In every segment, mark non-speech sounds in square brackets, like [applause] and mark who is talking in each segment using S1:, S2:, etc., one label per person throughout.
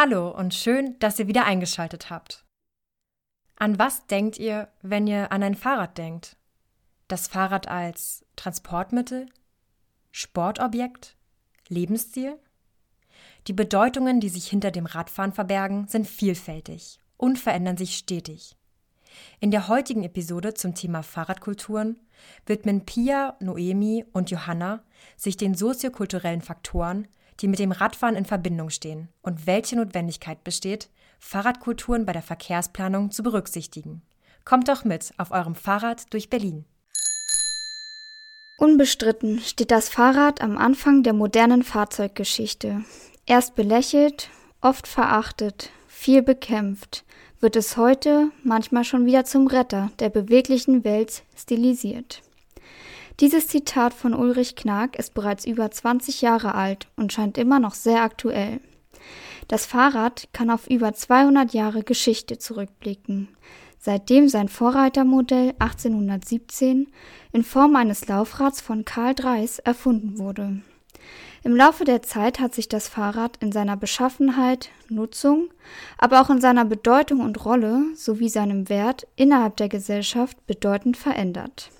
S1: Hallo und schön, dass ihr wieder eingeschaltet habt. An was denkt ihr, wenn ihr an ein Fahrrad denkt? Das Fahrrad als Transportmittel? Sportobjekt? Lebensstil? Die Bedeutungen, die sich hinter dem Radfahren verbergen, sind vielfältig und verändern sich stetig. In der heutigen Episode zum Thema Fahrradkulturen widmen Pia, Noemi und Johanna sich den soziokulturellen Faktoren, die mit dem Radfahren in Verbindung stehen und welche Notwendigkeit besteht, Fahrradkulturen bei der Verkehrsplanung zu berücksichtigen. Kommt doch mit auf eurem Fahrrad durch Berlin.
S2: Unbestritten steht das Fahrrad am Anfang der modernen Fahrzeuggeschichte. Erst belächelt, oft verachtet, viel bekämpft, wird es heute manchmal schon wieder zum Retter der beweglichen Welt stilisiert. Dieses Zitat von Ulrich Knag ist bereits über 20 Jahre alt und scheint immer noch sehr aktuell. Das Fahrrad kann auf über 200 Jahre Geschichte zurückblicken, seitdem sein Vorreitermodell 1817 in Form eines Laufrads von Karl Dreis erfunden wurde. Im Laufe der Zeit hat sich das Fahrrad in seiner Beschaffenheit, Nutzung, aber auch in seiner Bedeutung und Rolle sowie seinem Wert innerhalb der Gesellschaft bedeutend verändert.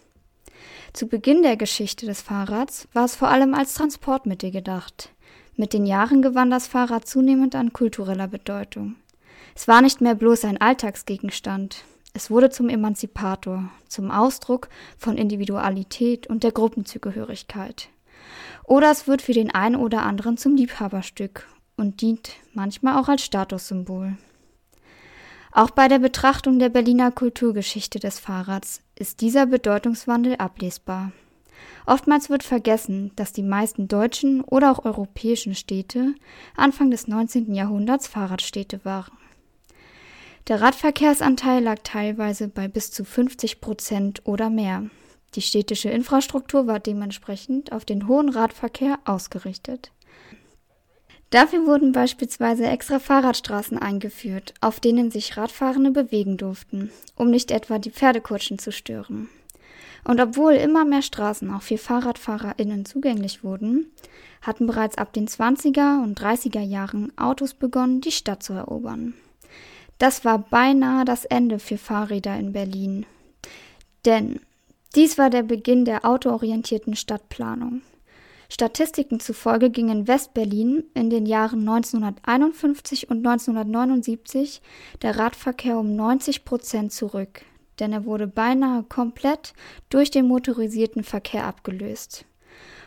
S2: Zu Beginn der Geschichte des Fahrrads war es vor allem als Transportmittel gedacht. Mit den Jahren gewann das Fahrrad zunehmend an kultureller Bedeutung. Es war nicht mehr bloß ein Alltagsgegenstand. Es wurde zum Emanzipator, zum Ausdruck von Individualität und der Gruppenzugehörigkeit. Oder es wird für den einen oder anderen zum Liebhaberstück und dient manchmal auch als Statussymbol. Auch bei der Betrachtung der Berliner Kulturgeschichte des Fahrrads ist dieser Bedeutungswandel ablesbar. Oftmals wird vergessen, dass die meisten deutschen oder auch europäischen Städte Anfang des 19. Jahrhunderts Fahrradstädte waren. Der Radverkehrsanteil lag teilweise bei bis zu 50 Prozent oder mehr. Die städtische Infrastruktur war dementsprechend auf den hohen Radverkehr ausgerichtet. Dafür wurden beispielsweise extra Fahrradstraßen eingeführt, auf denen sich Radfahrende bewegen durften, um nicht etwa die Pferdekutschen zu stören. Und obwohl immer mehr Straßen auch für FahrradfahrerInnen zugänglich wurden, hatten bereits ab den 20er und 30er Jahren Autos begonnen, die Stadt zu erobern. Das war beinahe das Ende für Fahrräder in Berlin. Denn dies war der Beginn der autoorientierten Stadtplanung. Statistiken zufolge ging in Westberlin in den Jahren 1951 und 1979 der Radverkehr um 90 Prozent zurück, denn er wurde beinahe komplett durch den motorisierten Verkehr abgelöst.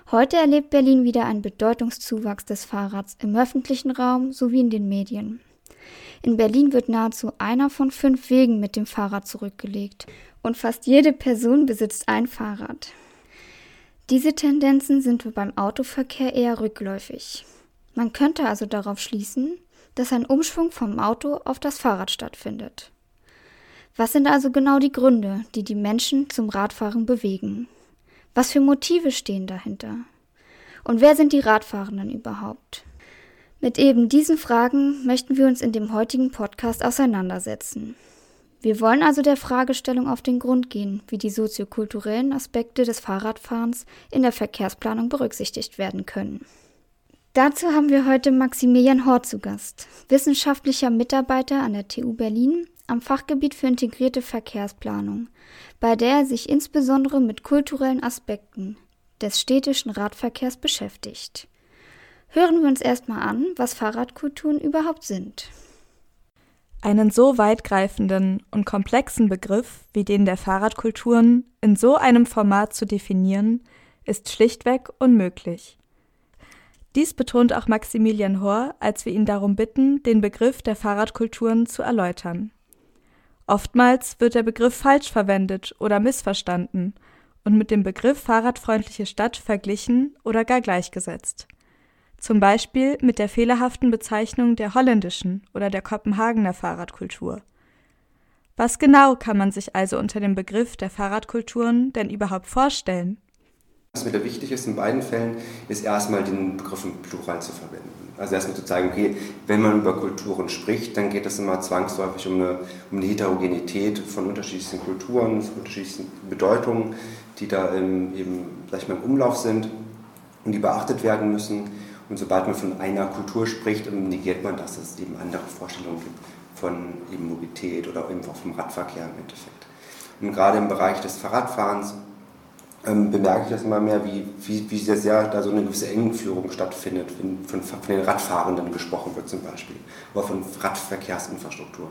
S2: Heute erlebt Berlin wieder einen Bedeutungszuwachs des Fahrrads im öffentlichen Raum sowie in den Medien. In Berlin wird nahezu einer von fünf Wegen mit dem Fahrrad zurückgelegt und fast jede Person besitzt ein Fahrrad. Diese Tendenzen sind beim Autoverkehr eher rückläufig. Man könnte also darauf schließen, dass ein Umschwung vom Auto auf das Fahrrad stattfindet. Was sind also genau die Gründe, die die Menschen zum Radfahren bewegen? Was für Motive stehen dahinter? Und wer sind die Radfahrenden überhaupt? Mit eben diesen Fragen möchten wir uns in dem heutigen Podcast auseinandersetzen. Wir wollen also der Fragestellung auf den Grund gehen, wie die soziokulturellen Aspekte des Fahrradfahrens in der Verkehrsplanung berücksichtigt werden können. Dazu haben wir heute Maximilian Hort zu Gast, wissenschaftlicher Mitarbeiter an der TU Berlin am Fachgebiet für integrierte Verkehrsplanung, bei der er sich insbesondere mit kulturellen Aspekten des städtischen Radverkehrs beschäftigt. Hören wir uns erstmal an, was Fahrradkulturen überhaupt sind.
S3: Einen so weitgreifenden und komplexen Begriff wie den der Fahrradkulturen in so einem Format zu definieren, ist schlichtweg unmöglich. Dies betont auch Maximilian Hohr, als wir ihn darum bitten, den Begriff der Fahrradkulturen zu erläutern. Oftmals wird der Begriff falsch verwendet oder missverstanden und mit dem Begriff fahrradfreundliche Stadt verglichen oder gar gleichgesetzt zum Beispiel mit der fehlerhaften Bezeichnung der holländischen oder der Kopenhagener Fahrradkultur. Was genau kann man sich also unter dem Begriff der Fahrradkulturen denn überhaupt vorstellen?
S4: Was mir da wichtig ist in beiden Fällen, ist erstmal den Begriff im Plural zu verwenden. Also erstmal zu zeigen, okay, wenn man über Kulturen spricht, dann geht es immer zwangsläufig um eine, um eine Heterogenität von unterschiedlichen Kulturen, von unterschiedlichen Bedeutungen, die da im, eben, sag ich mal, im Umlauf sind und die beachtet werden müssen. Und sobald man von einer Kultur spricht, negiert man, dass es eben andere Vorstellungen gibt von eben Mobilität oder eben auch vom Radverkehr im Endeffekt. Und gerade im Bereich des Fahrradfahrens ähm, bemerke ich das immer mehr, wie, wie, wie sehr da so eine gewisse Engführung stattfindet, wenn von, von den Radfahrenden gesprochen wird zum Beispiel, oder von Radverkehrsinfrastruktur.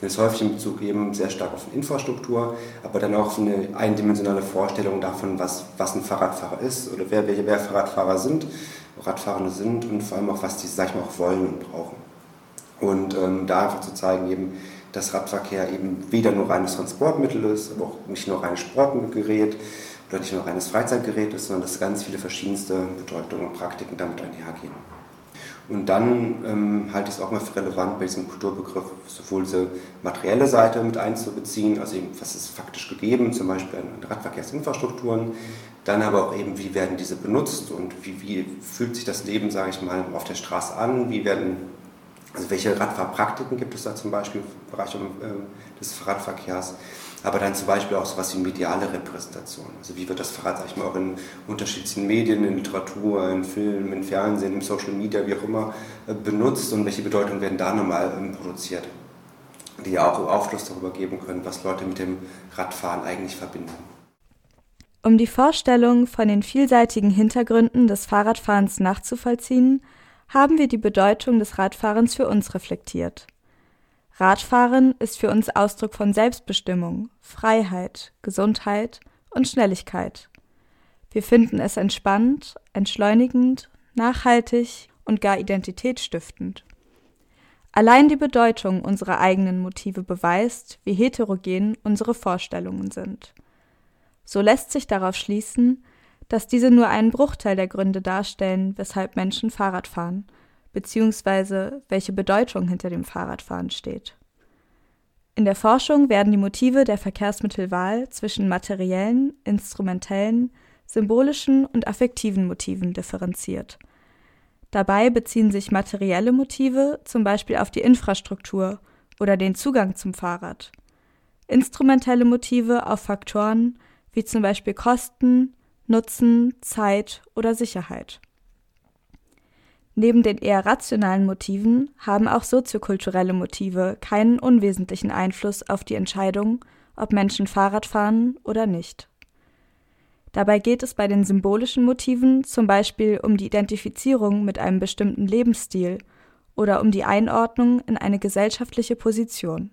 S4: Das ist häufig in Bezug eben sehr stark auf Infrastruktur, aber dann auch eine eindimensionale Vorstellung davon, was, was ein Fahrradfahrer ist oder wer, wer, wer Fahrradfahrer sind, Radfahrende sind und vor allem auch, was die, sag ich mal, auch wollen und brauchen. Und ähm, da einfach zu zeigen, eben, dass Radverkehr eben weder nur reines Transportmittel ist, aber auch nicht nur reines Sportgerät, oder nicht nur reines Freizeitgerät ist, sondern dass ganz viele verschiedenste Bedeutungen und Praktiken damit einhergehen. Und dann ähm, halte ich es auch mal für relevant, bei diesem Kulturbegriff sowohl diese materielle Seite mit einzubeziehen, also eben, was ist faktisch gegeben, zum Beispiel an Radverkehrsinfrastrukturen, dann aber auch eben, wie werden diese benutzt und wie, wie fühlt sich das Leben, sage ich mal, auf der Straße an, wie werden, also welche Radfahrpraktiken gibt es da zum Beispiel im Bereich äh, des Radverkehrs, aber dann zum Beispiel auch so etwas wie mediale Repräsentation. Also wie wird das Fahrrad, sag ich mal, auch in unterschiedlichen Medien, in Literatur, in Filmen, in Fernsehen, in Social Media, wie auch immer, äh, benutzt und welche Bedeutung werden da nochmal ähm, produziert, die ja auch Aufschluss darüber geben können, was Leute mit dem Radfahren eigentlich verbinden.
S3: Um die Vorstellung von den vielseitigen Hintergründen des Fahrradfahrens nachzuvollziehen, haben wir die Bedeutung des Radfahrens für uns reflektiert. Radfahren ist für uns Ausdruck von Selbstbestimmung, Freiheit, Gesundheit und Schnelligkeit. Wir finden es entspannt, entschleunigend, nachhaltig und gar identitätsstiftend. Allein die Bedeutung unserer eigenen Motive beweist, wie heterogen unsere Vorstellungen sind. So lässt sich darauf schließen, dass diese nur einen Bruchteil der Gründe darstellen, weshalb Menschen Fahrrad fahren – beziehungsweise welche Bedeutung hinter dem Fahrradfahren steht. In der Forschung werden die Motive der Verkehrsmittelwahl zwischen materiellen, instrumentellen, symbolischen und affektiven Motiven differenziert. Dabei beziehen sich materielle Motive zum Beispiel auf die Infrastruktur oder den Zugang zum Fahrrad, instrumentelle Motive auf Faktoren wie zum Beispiel Kosten, Nutzen, Zeit oder Sicherheit. Neben den eher rationalen Motiven haben auch soziokulturelle Motive keinen unwesentlichen Einfluss auf die Entscheidung, ob Menschen Fahrrad fahren oder nicht. Dabei geht es bei den symbolischen Motiven zum Beispiel um die Identifizierung mit einem bestimmten Lebensstil oder um die Einordnung in eine gesellschaftliche Position.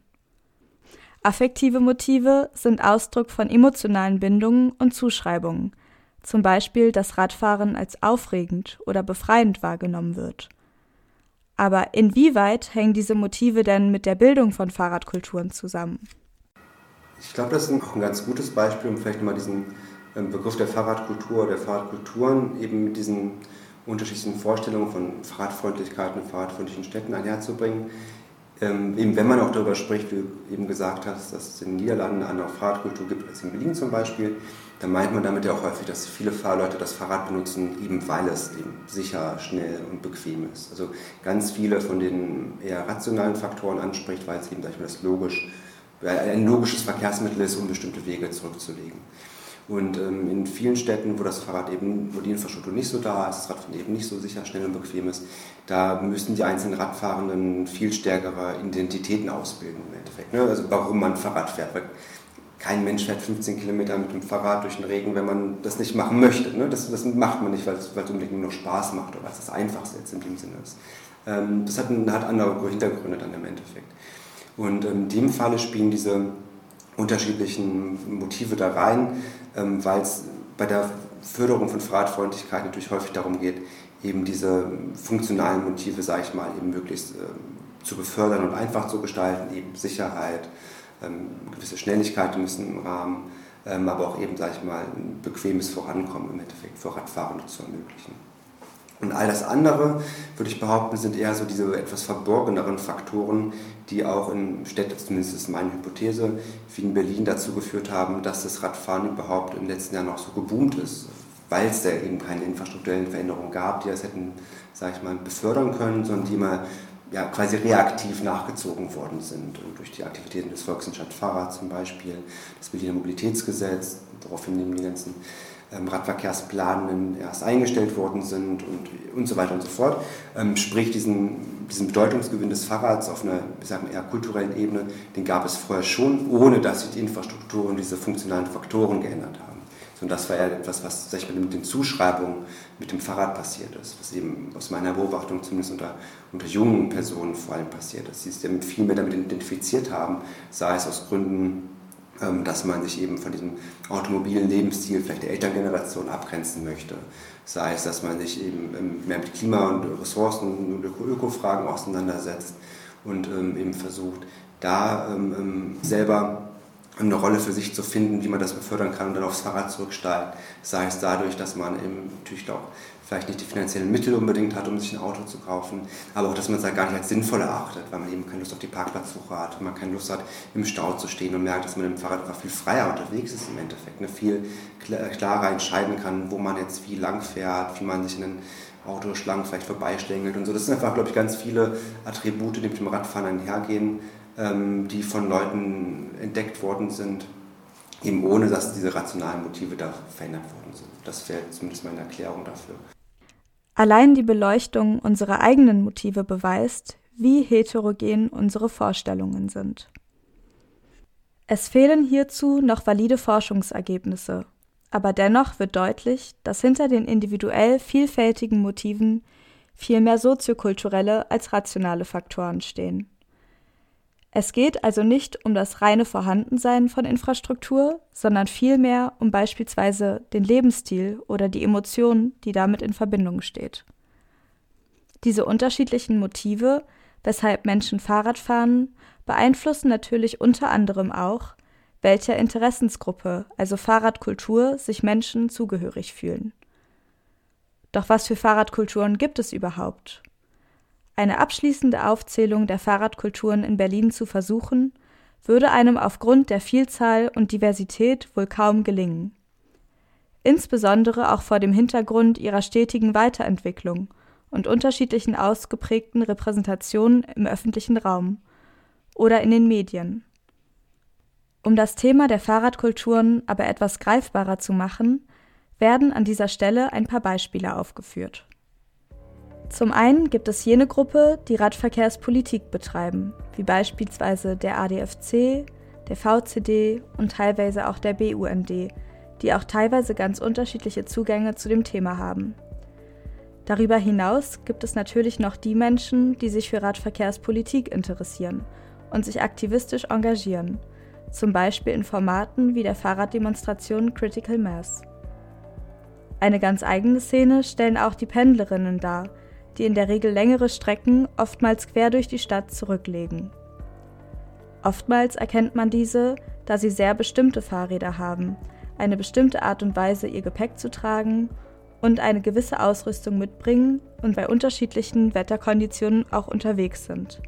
S3: Affektive Motive sind Ausdruck von emotionalen Bindungen und Zuschreibungen, zum Beispiel dass Radfahren als aufregend oder befreiend wahrgenommen wird. Aber inwieweit hängen diese Motive denn mit der Bildung von Fahrradkulturen zusammen?
S4: Ich glaube, das ist auch ein ganz gutes Beispiel, um vielleicht mal diesen ähm, Begriff der Fahrradkultur, der Fahrradkulturen eben mit diesen unterschiedlichen Vorstellungen von Fahrradfreundlichkeit und fahrradfreundlichen Städten einherzubringen. Ähm, eben wenn man auch darüber spricht, wie du eben gesagt hast, dass es in den Niederlanden eine andere Fahrradkultur gibt als in Berlin zum Beispiel, dann meint man damit ja auch häufig, dass viele Fahrleute das Fahrrad benutzen, eben weil es eben sicher, schnell und bequem ist. Also ganz viele von den eher rationalen Faktoren anspricht, weil es eben, sag ich mal, das logisch, ein logisches Verkehrsmittel ist, um bestimmte Wege zurückzulegen. Und ähm, in vielen Städten, wo das Fahrrad eben, wo die Infrastruktur nicht so da ist, das Radfahren eben nicht so sicher, schnell und bequem ist, da müssen die einzelnen Radfahrenden viel stärkere Identitäten ausbilden im Endeffekt. Ne? Also warum man Fahrrad fährt. Weil kein Mensch fährt 15 Kilometer mit dem Fahrrad durch den Regen, wenn man das nicht machen möchte. Ne? Das, das macht man nicht, weil es, unbedingt nur Spaß macht oder weil es das Einfachste jetzt in dem Sinne ist. Ähm, das hat, hat andere Hintergründe dann im Endeffekt. Und in dem Falle spielen diese unterschiedlichen Motive da rein, ähm, weil es bei der Förderung von Fahrradfreundlichkeit natürlich häufig darum geht, eben diese funktionalen Motive, sage ich mal, eben möglichst äh, zu befördern und einfach zu gestalten, eben Sicherheit, ähm, gewisse Schnelligkeit müssen im Rahmen, ähm, aber auch eben, sage ich mal, ein bequemes Vorankommen im Endeffekt für Radfahrende zu ermöglichen. Und all das andere, würde ich behaupten, sind eher so diese etwas verborgeneren Faktoren, die auch in Städten, zumindest ist meine Hypothese, wie in Berlin dazu geführt haben, dass das Radfahren überhaupt im letzten Jahr noch so geboomt ist, weil es da eben keine infrastrukturellen Veränderungen gab, die das hätten, sage ich mal, befördern können, sondern die mal ja, quasi reaktiv nachgezogen worden sind und durch die Aktivitäten des Volksentscheid Fahrrad zum Beispiel, das Berliner Mobilitätsgesetz, daraufhin nehmen die ganzen ähm, erst eingestellt worden sind und, und so weiter und so fort. Ähm, sprich, diesen, diesen Bedeutungsgewinn des Fahrrads auf einer ich sag mal, eher kulturellen Ebene, den gab es vorher schon, ohne dass sich die Infrastruktur und diese funktionalen Faktoren geändert haben. Und das war ja etwas, was sag ich mal, mit den Zuschreibungen mit dem Fahrrad passiert ist, was eben aus meiner Beobachtung zumindest unter, unter jungen Personen vor allem passiert ist, die sich viel mehr damit identifiziert haben, sei es aus Gründen, ähm, dass man sich eben von diesem automobilen Lebensstil vielleicht der Elterngeneration abgrenzen möchte, sei es, dass man sich eben ähm, mehr mit Klima- und Ressourcen- und Ökofragen auseinandersetzt und ähm, eben versucht, da selber eine Rolle für sich zu finden, wie man das befördern kann und dann aufs Fahrrad zurücksteigt. Sei es dadurch, dass man eben natürlich auch vielleicht nicht die finanziellen Mittel unbedingt hat, um sich ein Auto zu kaufen, aber auch, dass man es halt gar nicht als sinnvoll erachtet, weil man eben keine Lust auf die Parkplatzsuche hat, man keine Lust hat, im Stau zu stehen und merkt, dass man im Fahrrad einfach viel freier unterwegs ist im Endeffekt, ne? viel klarer entscheiden kann, wo man jetzt wie lang fährt, wie man sich in einen Autoschlangen vielleicht vorbeischlängelt und so. Das sind einfach, glaube ich, ganz viele Attribute, die mit dem Radfahren einhergehen, die von Leuten entdeckt worden sind, eben ohne dass diese rationalen Motive da verändert worden sind. Das wäre zumindest meine Erklärung dafür.
S3: Allein die Beleuchtung unserer eigenen Motive beweist, wie heterogen unsere Vorstellungen sind. Es fehlen hierzu noch valide Forschungsergebnisse, aber dennoch wird deutlich, dass hinter den individuell vielfältigen Motiven viel mehr soziokulturelle als rationale Faktoren stehen. Es geht also nicht um das reine Vorhandensein von Infrastruktur, sondern vielmehr um beispielsweise den Lebensstil oder die Emotion, die damit in Verbindung steht. Diese unterschiedlichen Motive, weshalb Menschen Fahrrad fahren, beeinflussen natürlich unter anderem auch, welcher Interessensgruppe, also Fahrradkultur, sich Menschen zugehörig fühlen. Doch was für Fahrradkulturen gibt es überhaupt? Eine abschließende Aufzählung der Fahrradkulturen in Berlin zu versuchen, würde einem aufgrund der Vielzahl und Diversität wohl kaum gelingen. Insbesondere auch vor dem Hintergrund ihrer stetigen Weiterentwicklung und unterschiedlichen ausgeprägten Repräsentationen im öffentlichen Raum oder in den Medien. Um das Thema der Fahrradkulturen aber etwas greifbarer zu machen, werden an dieser Stelle ein paar Beispiele aufgeführt. Zum einen gibt es jene Gruppe, die Radverkehrspolitik betreiben, wie beispielsweise der ADFC, der VCD und teilweise auch der BUND, die auch teilweise ganz unterschiedliche Zugänge zu dem Thema haben. Darüber hinaus gibt es natürlich noch die Menschen, die sich für Radverkehrspolitik interessieren und sich aktivistisch engagieren, zum Beispiel in Formaten wie der Fahrraddemonstration Critical Mass. Eine ganz eigene Szene stellen auch die Pendlerinnen dar, die in der Regel längere Strecken, oftmals quer durch die Stadt, zurücklegen. Oftmals erkennt man diese, da sie sehr bestimmte Fahrräder haben, eine bestimmte Art und Weise, ihr Gepäck zu tragen und eine gewisse Ausrüstung mitbringen und bei unterschiedlichen Wetterkonditionen auch unterwegs sind.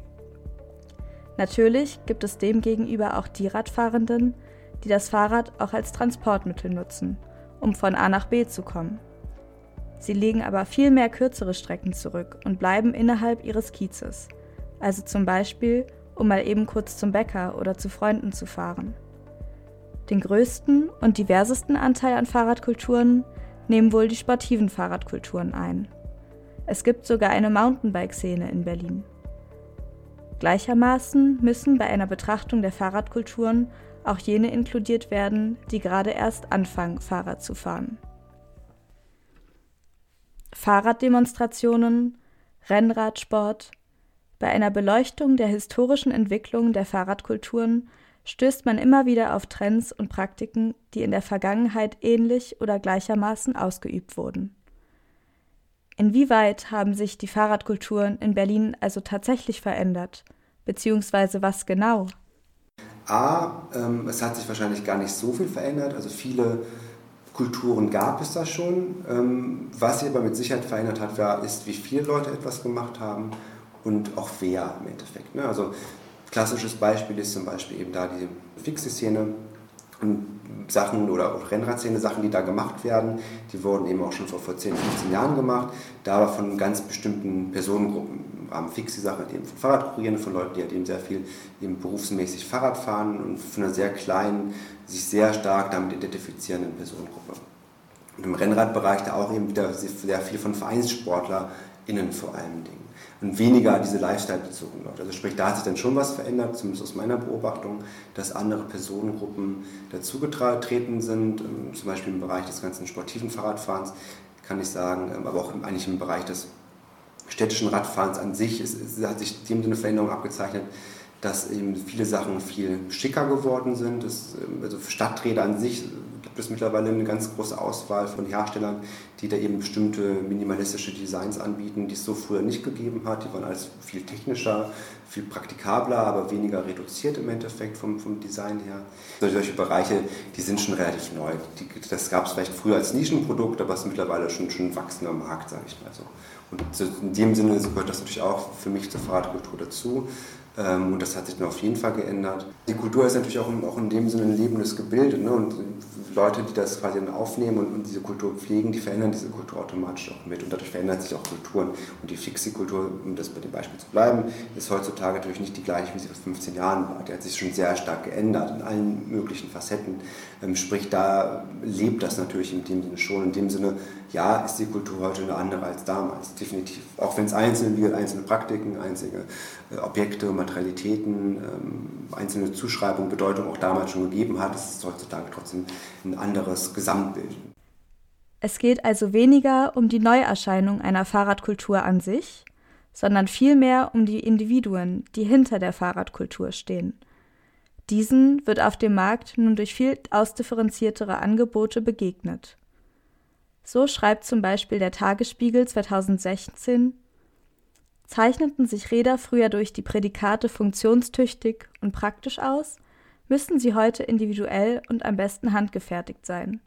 S3: Natürlich gibt es demgegenüber auch die Radfahrenden, die das Fahrrad auch als Transportmittel nutzen, um von A nach B zu kommen. Sie legen aber viel mehr kürzere Strecken zurück und bleiben innerhalb ihres Kiezes, also zum Beispiel, um mal eben kurz zum Bäcker oder zu Freunden zu fahren. Den größten und diversesten Anteil an Fahrradkulturen nehmen wohl die sportiven Fahrradkulturen ein. Es gibt sogar eine Mountainbike-Szene in Berlin. Gleichermaßen müssen bei einer Betrachtung der Fahrradkulturen auch jene inkludiert werden, die gerade erst anfangen, Fahrrad zu fahren. Fahrraddemonstrationen, Rennradsport. Bei einer Beleuchtung der historischen Entwicklung der Fahrradkulturen stößt man immer wieder auf Trends und Praktiken, die in der Vergangenheit ähnlich oder gleichermaßen ausgeübt wurden. Inwieweit haben sich die Fahrradkulturen in Berlin also tatsächlich verändert, beziehungsweise was genau?
S4: A, ähm, es hat sich wahrscheinlich gar nicht so viel verändert. Also viele Kulturen gab es da schon. Ähm, was sich aber mit Sicherheit verändert hat, war, ist, wie viele Leute etwas gemacht haben und auch wer im Endeffekt. Ne? Also klassisches Beispiel ist zum Beispiel eben da die Fixe-Szene. Sachen oder auch Rennradszene, Sachen, die da gemacht werden, die wurden eben auch schon vor, vor 10, 15 Jahren gemacht, da aber von ganz bestimmten Personengruppen. Am Fix die Sache halt eben von Fahrradkurieren, von Leuten, die halt eben sehr viel eben berufsmäßig Fahrrad fahren und von einer sehr kleinen, sich sehr stark damit identifizierenden Personengruppe. Und im Rennradbereich da auch eben wieder sehr viel von VereinssportlerInnen vor allen Dingen. Und weniger diese Lifestyle-bezogenen Leute. Also sprich, da hat sich dann schon was verändert, zumindest aus meiner Beobachtung, dass andere Personengruppen dazugetreten sind, ähm, zum Beispiel im Bereich des ganzen sportiven Fahrradfahrens, kann ich sagen, ähm, aber auch eigentlich im Bereich des städtischen Radfahrens an sich ist, ist, hat sich dem Sinne Veränderung abgezeichnet, dass eben viele Sachen viel schicker geworden sind. Das, ähm, also Stadträder an sich gibt es mittlerweile eine ganz große Auswahl von Herstellern, die da eben bestimmte minimalistische Designs anbieten, die es so früher nicht gegeben hat. Die waren alles viel technischer, viel praktikabler, aber weniger reduziert im Endeffekt vom, vom Design her. Solche Bereiche, die sind schon relativ neu. Die, das gab es vielleicht früher als Nischenprodukt, aber es ist mittlerweile schon, schon ein wachsender Markt, sage ich mal so. Und in dem Sinne gehört das natürlich auch für mich zur Fahrradkultur dazu. Ähm, und das hat sich dann auf jeden Fall geändert. Die Kultur ist natürlich auch, auch in dem Sinne ein lebendes Gebilde. Ne? Und Leute, die das quasi dann aufnehmen und, und, diese Kultur pflegen, die verändern diese Kultur automatisch auch mit. Und dadurch verändern sich auch Kulturen. Und die Fixie-Kultur, um das bei dem Beispiel zu bleiben, ist heutzutage natürlich nicht die gleiche, wie sie vor 15 Jahren war. Die hat sich schon sehr stark geändert in allen möglichen Facetten. Ähm, sprich, da lebt das natürlich in dem Sinne schon. In dem Sinne, ja, ist die Kultur heute eine andere als damals, definitiv. Auch wenn es einzelne, einzelne Praktiken, einzelne äh, Objekte, Materialitäten, ähm, einzelne Zuschreibungen, Bedeutung auch damals schon gegeben hat, ist es heutzutage trotzdem ein anderes Gesamtbild.
S3: Es geht also weniger um die Neuerscheinung einer Fahrradkultur an sich, sondern vielmehr um die Individuen, die hinter der Fahrradkultur stehen. Diesen wird auf dem Markt nun durch viel ausdifferenziertere Angebote begegnet. So schreibt zum Beispiel der Tagesspiegel 2016 Zeichneten sich Räder früher durch die Prädikate funktionstüchtig und praktisch aus, müssten sie heute individuell und am besten handgefertigt sein.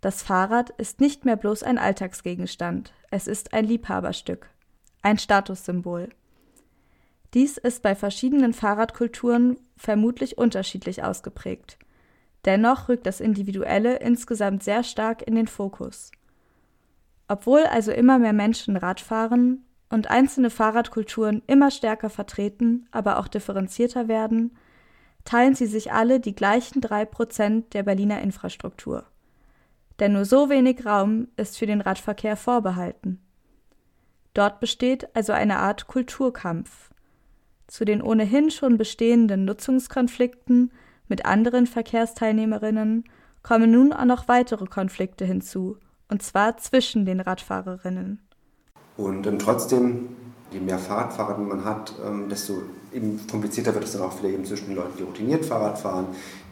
S3: Das Fahrrad ist nicht mehr bloß ein Alltagsgegenstand, es ist ein Liebhaberstück, ein Statussymbol. Dies ist bei verschiedenen Fahrradkulturen vermutlich unterschiedlich ausgeprägt. Dennoch rückt das Individuelle insgesamt sehr stark in den Fokus. Obwohl also immer mehr Menschen Rad fahren und einzelne Fahrradkulturen immer stärker vertreten, aber auch differenzierter werden, teilen sie sich alle die gleichen drei Prozent der Berliner Infrastruktur. Denn nur so wenig Raum ist für den Radverkehr vorbehalten. Dort besteht also eine Art Kulturkampf. Zu den ohnehin schon bestehenden Nutzungskonflikten mit anderen Verkehrsteilnehmerinnen kommen nun auch noch weitere Konflikte hinzu, und zwar zwischen den Radfahrerinnen.
S4: Und ähm, trotzdem, je mehr Fahrradfahrer man hat, ähm, desto komplizierter wird es dann auch vielleicht eben zwischen den Leuten, die routiniert Fahrrad fahren,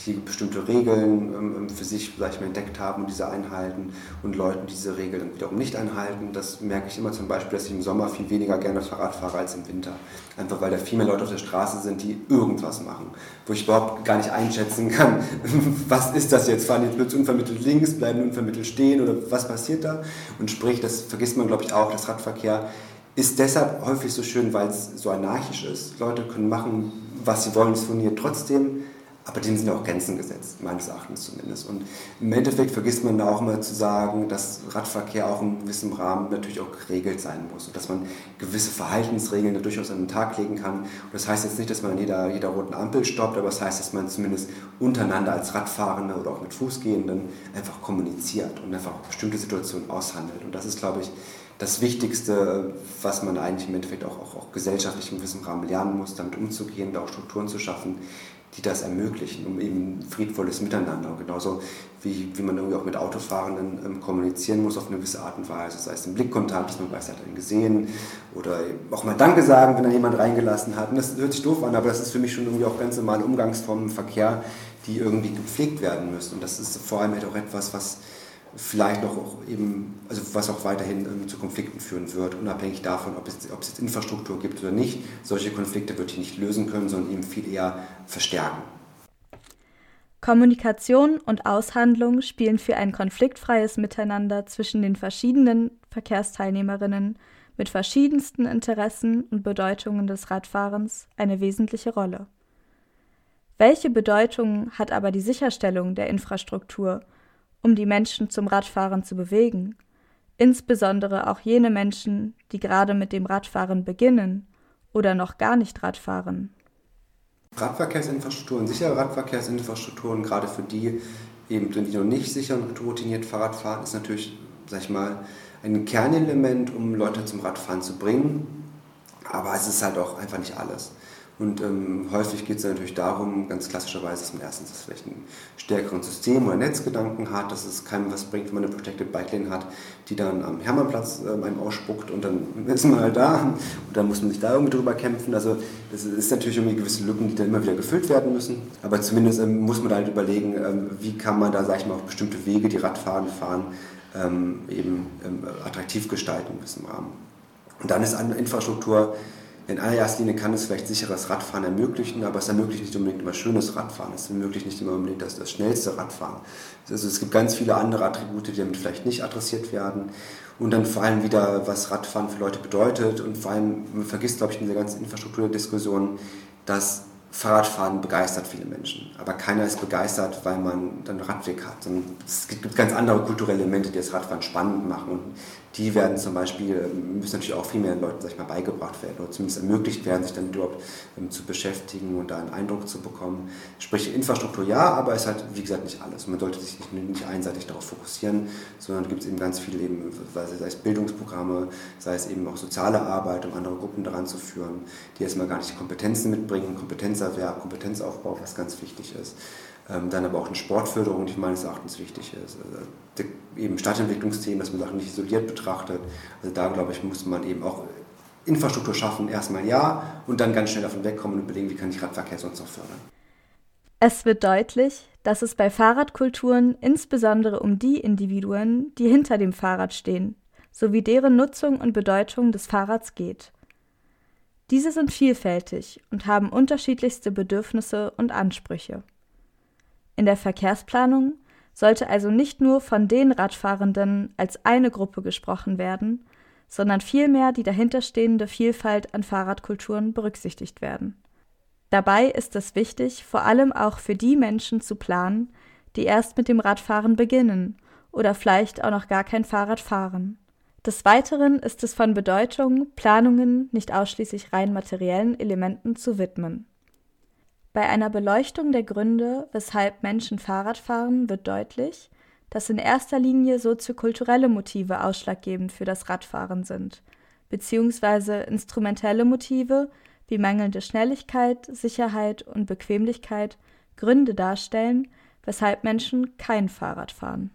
S4: die bestimmte Regeln ähm, für sich vielleicht mal entdeckt haben und diese einhalten und Leuten, die diese Regeln wiederum nicht einhalten. Das merke ich immer zum Beispiel, dass ich im Sommer viel weniger gerne Fahrrad fahre als im Winter. Einfach weil da viel mehr Leute auf der Straße sind, die irgendwas machen, wo ich überhaupt gar nicht einschätzen kann, [laughs] was ist das jetzt? Fahren die plötzlich unvermittelt links, bleiben unvermittelt stehen oder was passiert da? Und sprich, das vergisst man glaube ich auch, dass Radverkehr ist deshalb häufig so schön, weil es so anarchisch ist. Leute können machen, was sie wollen, es funktioniert trotzdem, aber dem sind auch Grenzen gesetzt, meines Erachtens zumindest. Und im Endeffekt vergisst man da auch immer zu sagen, dass Radverkehr auch in gewissem Rahmen natürlich auch geregelt sein muss und dass man gewisse Verhaltensregeln da durchaus an den Tag legen kann. Und das heißt jetzt nicht, dass man an jeder, jeder roten Ampel stoppt, aber es das heißt, dass man zumindest untereinander als Radfahrende oder auch mit Fußgehenden einfach kommuniziert und einfach bestimmte Situationen aushandelt. Und das ist, glaube ich, das Wichtigste, was man eigentlich im Endeffekt auch, auch, auch gesellschaftlich in gewissem Rahmen lernen muss, damit umzugehen, da auch Strukturen zu schaffen, die das ermöglichen, um eben friedvolles Miteinander. Und genauso wie, wie man irgendwie auch mit Autofahrenden ähm, kommunizieren muss auf eine gewisse Art und Weise. Das heißt, im Blickkontakt, dass man weiß, hat einen gesehen oder auch mal Danke sagen, wenn er jemand reingelassen hat. Und das hört sich doof an, aber das ist für mich schon irgendwie auch ganz normale Umgangsformen im Verkehr, die irgendwie gepflegt werden müssen. Und das ist vor allem halt auch etwas, was vielleicht noch eben, also was auch weiterhin zu Konflikten führen wird, unabhängig davon, ob es, ob es jetzt Infrastruktur gibt oder nicht. Solche Konflikte wird die nicht lösen können, sondern eben viel eher verstärken.
S3: Kommunikation und Aushandlung spielen für ein konfliktfreies Miteinander zwischen den verschiedenen Verkehrsteilnehmerinnen mit verschiedensten Interessen und Bedeutungen des Radfahrens eine wesentliche Rolle. Welche Bedeutung hat aber die Sicherstellung der Infrastruktur um die Menschen zum Radfahren zu bewegen, insbesondere auch jene Menschen, die gerade mit dem Radfahren beginnen oder noch gar nicht Radfahren.
S4: Radverkehrsinfrastrukturen, sichere Radverkehrsinfrastrukturen, gerade für die eben die noch nicht sicher und routiniert Fahrrad fahren, ist natürlich, sag ich mal, ein Kernelement, um Leute zum Radfahren zu bringen. Aber es ist halt auch einfach nicht alles. Und ähm, häufig geht es natürlich darum, ganz klassischerweise, dass man erstens das vielleicht ein stärkeren System oder Netzgedanken hat, dass es keinem was bringt, wenn man eine Protected Bike Lane hat, die dann am Hermannplatz äh, einem ausspuckt und dann ist man halt da und dann muss man sich da irgendwie drüber kämpfen. Also das ist natürlich irgendwie gewisse Lücken, die dann immer wieder gefüllt werden müssen. Aber zumindest ähm, muss man halt überlegen, ähm, wie kann man da, sag ich mal, auf bestimmte Wege, die Radfahren fahren, ähm, eben ähm, attraktiv gestalten müssen. Und dann ist an Infrastruktur in allererster Linie kann es vielleicht sicheres Radfahren ermöglichen, aber es ermöglicht nicht unbedingt immer schönes Radfahren. Es ermöglicht nicht immer unbedingt das, das schnellste Radfahren. Also es gibt ganz viele andere Attribute, die damit vielleicht nicht adressiert werden. Und dann vor allem wieder, was Radfahren für Leute bedeutet. Und vor allem, man vergisst, glaube ich, in dieser ganzen Infrastrukturdiskussion, dass Fahrradfahren begeistert viele Menschen. Aber keiner ist begeistert, weil man dann einen Radweg hat. Und es gibt ganz andere kulturelle Elemente, die das Radfahren spannend machen. Und die werden zum Beispiel, müssen natürlich auch viel mehr Leuten sag ich mal, beigebracht werden oder zumindest ermöglicht werden, sich dann dort ähm, zu beschäftigen und da einen Eindruck zu bekommen. Sprich, Infrastruktur ja, aber es ist halt, wie gesagt, nicht alles. Man sollte sich nicht, nicht einseitig darauf fokussieren, sondern gibt es eben ganz viel eben, sei es Bildungsprogramme, sei es eben auch soziale Arbeit, um andere Gruppen daran zu führen, die erstmal gar nicht Kompetenzen mitbringen, Kompetenzerwerb, Kompetenzaufbau, was ganz wichtig ist. Ähm, dann aber auch eine Sportförderung, die meines Erachtens wichtig ist. Also eben Stadtentwicklungsthemen, dass man Sachen nicht isoliert betrachtet. Also da, glaube ich, muss man eben auch Infrastruktur schaffen, erstmal ja, und dann ganz schnell davon wegkommen und überlegen, wie kann ich Radverkehr sonst noch fördern.
S3: Es wird deutlich, dass es bei Fahrradkulturen insbesondere um die Individuen, die hinter dem Fahrrad stehen, sowie deren Nutzung und Bedeutung des Fahrrads geht. Diese sind vielfältig und haben unterschiedlichste Bedürfnisse und Ansprüche. In der Verkehrsplanung sollte also nicht nur von den Radfahrenden als eine Gruppe gesprochen werden, sondern vielmehr die dahinterstehende Vielfalt an Fahrradkulturen berücksichtigt werden. Dabei ist es wichtig, vor allem auch für die Menschen zu planen, die erst mit dem Radfahren beginnen oder vielleicht auch noch gar kein Fahrrad fahren. Des Weiteren ist es von Bedeutung, Planungen nicht ausschließlich rein materiellen Elementen zu widmen. Bei einer Beleuchtung der Gründe, weshalb Menschen Fahrrad fahren, wird deutlich, dass in erster Linie soziokulturelle Motive ausschlaggebend für das Radfahren sind, beziehungsweise instrumentelle Motive wie mangelnde Schnelligkeit, Sicherheit und Bequemlichkeit Gründe darstellen, weshalb Menschen kein Fahrrad fahren.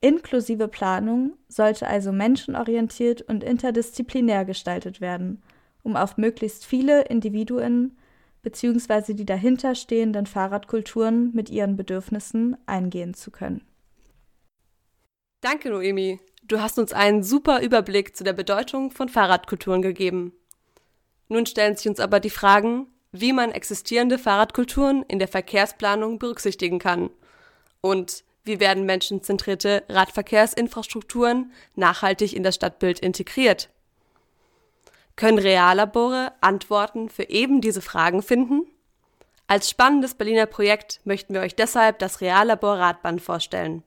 S3: Inklusive Planung sollte also menschenorientiert und interdisziplinär gestaltet werden, um auf möglichst viele Individuen bzw. die dahinterstehenden Fahrradkulturen mit ihren Bedürfnissen eingehen zu können.
S5: Danke, Noemi. Du hast uns einen super Überblick zu der Bedeutung von Fahrradkulturen gegeben. Nun stellen sich uns aber die Fragen, wie man existierende Fahrradkulturen in der Verkehrsplanung berücksichtigen kann und wie werden menschenzentrierte Radverkehrsinfrastrukturen nachhaltig in das Stadtbild integriert. Können Reallabore Antworten für eben diese Fragen finden? Als spannendes Berliner Projekt möchten wir euch deshalb das Reallabor Radbahn vorstellen.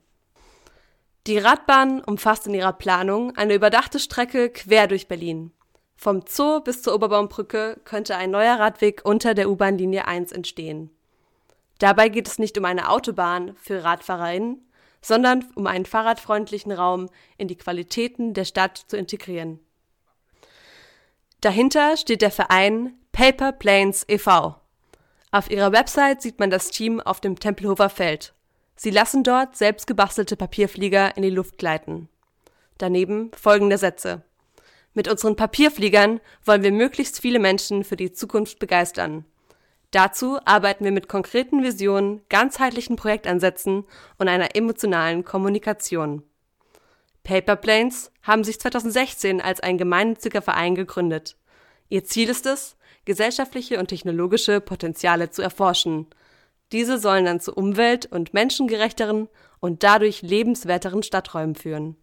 S5: Die Radbahn umfasst in ihrer Planung eine überdachte Strecke quer durch Berlin. Vom Zoo bis zur Oberbaumbrücke könnte ein neuer Radweg unter der U-Bahn-Linie 1 entstehen. Dabei geht es nicht um eine Autobahn für RadfahrerInnen, sondern um einen fahrradfreundlichen Raum in die Qualitäten der Stadt zu integrieren. Dahinter steht der Verein Paper Planes e.V. Auf ihrer Website sieht man das Team auf dem Tempelhofer Feld. Sie lassen dort selbst gebastelte Papierflieger in die Luft gleiten. Daneben folgende Sätze. Mit unseren Papierfliegern wollen wir möglichst viele Menschen für die Zukunft begeistern. Dazu arbeiten wir mit konkreten Visionen, ganzheitlichen Projektansätzen und einer emotionalen Kommunikation. Paperplanes haben sich 2016 als ein gemeinnütziger Verein gegründet. Ihr Ziel ist es, gesellschaftliche und technologische Potenziale zu erforschen. Diese sollen dann zu umwelt- und menschengerechteren und dadurch lebenswerteren Stadträumen führen.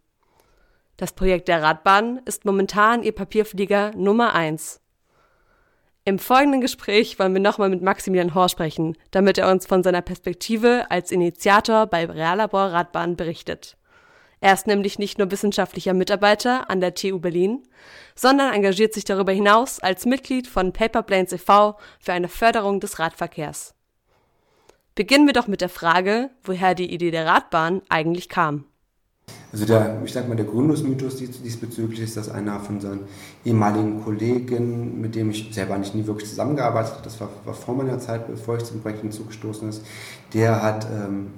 S5: Das Projekt der Radbahn ist momentan ihr Papierflieger Nummer eins. Im folgenden Gespräch wollen wir nochmal mit Maximilian Horr sprechen, damit er uns von seiner Perspektive als Initiator bei Reallabor Radbahn berichtet. Er ist nämlich nicht nur wissenschaftlicher Mitarbeiter an der TU Berlin, sondern engagiert sich darüber hinaus als Mitglied von Paperplanes e.V. für eine Förderung des Radverkehrs. Beginnen wir doch mit der Frage, woher die Idee der Radbahn eigentlich kam.
S4: Also der, ich sag mal, der Gründungsmythos diesbezüglich ist, dass einer von seinen ehemaligen Kollegen, mit dem ich selber nicht nie wirklich zusammengearbeitet habe, das war, war vor meiner Zeit, bevor ich zum Projekt hinzugestoßen ist, der hat, ähm,